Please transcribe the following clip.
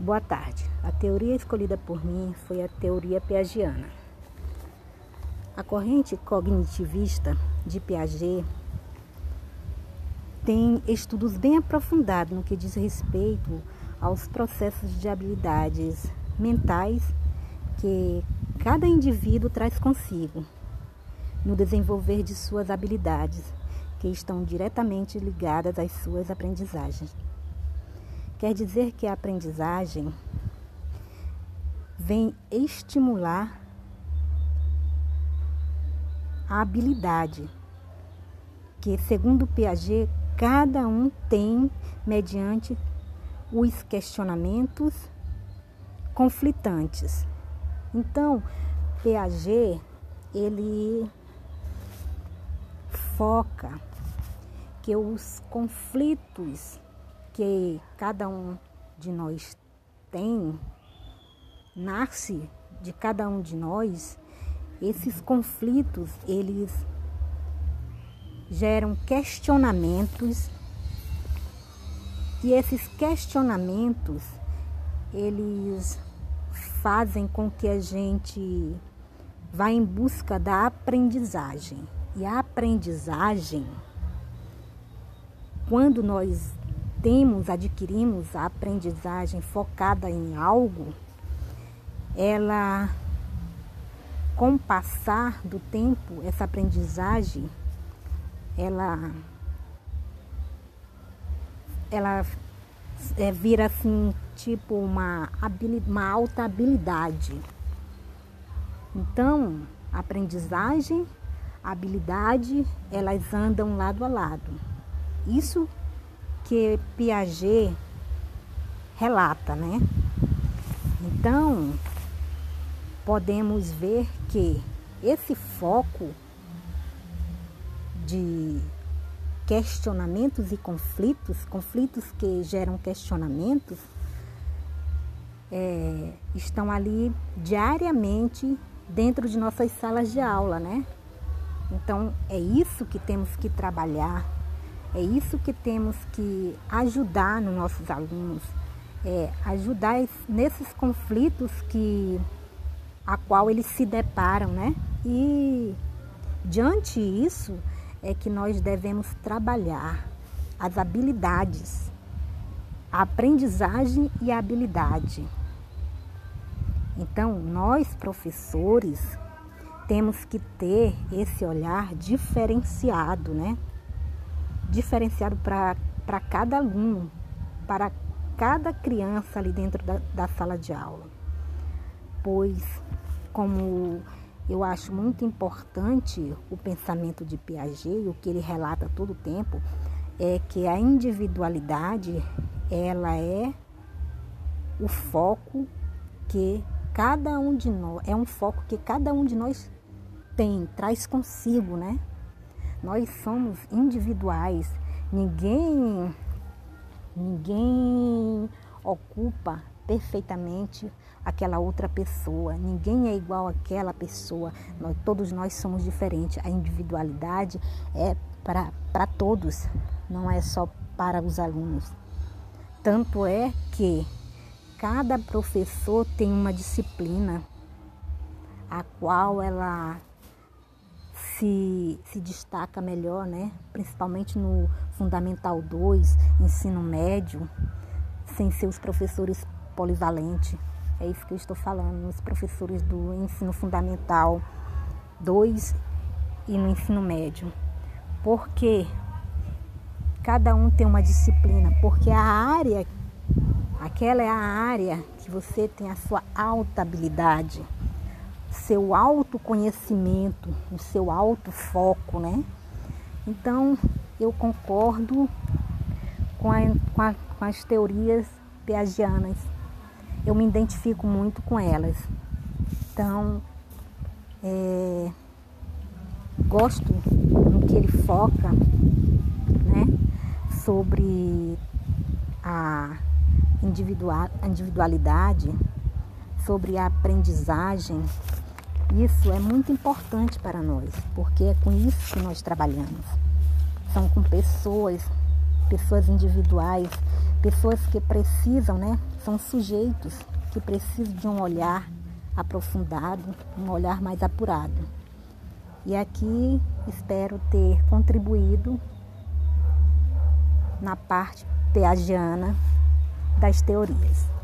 Boa tarde. A teoria escolhida por mim foi a teoria piagiana. A corrente cognitivista de Piaget tem estudos bem aprofundados no que diz respeito aos processos de habilidades mentais que cada indivíduo traz consigo no desenvolver de suas habilidades, que estão diretamente ligadas às suas aprendizagens. Quer dizer que a aprendizagem vem estimular a habilidade que, segundo Piaget, cada um tem mediante os questionamentos conflitantes. Então, Piaget, ele foca que os conflitos que cada um de nós tem, nasce de cada um de nós, esses conflitos, eles geram questionamentos e esses questionamentos, eles fazem com que a gente vá em busca da aprendizagem. E a aprendizagem, quando nós temos, adquirimos a aprendizagem focada em algo, ela, com o passar do tempo, essa aprendizagem, ela, ela é, vira assim, tipo uma, uma alta habilidade. Então, aprendizagem, habilidade, elas andam lado a lado. Isso que Piaget relata, né? Então, podemos ver que esse foco de questionamentos e conflitos, conflitos que geram questionamentos, é, estão ali diariamente dentro de nossas salas de aula, né? Então é isso que temos que trabalhar é isso que temos que ajudar nos nossos alunos, é ajudar nesses conflitos que a qual eles se deparam, né? E diante isso é que nós devemos trabalhar as habilidades, a aprendizagem e a habilidade. Então, nós professores temos que ter esse olhar diferenciado, né? Diferenciado para cada aluno, para cada criança ali dentro da, da sala de aula. Pois, como eu acho muito importante o pensamento de Piaget, o que ele relata todo o tempo, é que a individualidade ela é o foco que cada um de nós é um foco que cada um de nós tem, traz consigo, né? Nós somos individuais. Ninguém ninguém ocupa perfeitamente aquela outra pessoa. Ninguém é igual àquela pessoa. Nós, todos nós somos diferentes. A individualidade é para todos, não é só para os alunos. Tanto é que cada professor tem uma disciplina a qual ela se, se destaca melhor, né? principalmente no Fundamental 2, ensino médio, sem ser os professores polivalentes. É isso que eu estou falando, os professores do ensino fundamental 2 e no ensino médio. Porque cada um tem uma disciplina, porque a área, aquela é a área que você tem a sua alta habilidade seu autoconhecimento, o seu alto foco, né? Então, eu concordo com, a, com, a, com as teorias piagianas. Eu me identifico muito com elas. Então, é, gosto no que ele foca, né? Sobre a individualidade, sobre a aprendizagem isso é muito importante para nós, porque é com isso que nós trabalhamos. São com pessoas, pessoas individuais, pessoas que precisam, né? São sujeitos que precisam de um olhar aprofundado, um olhar mais apurado. E aqui espero ter contribuído na parte peagiana das teorias.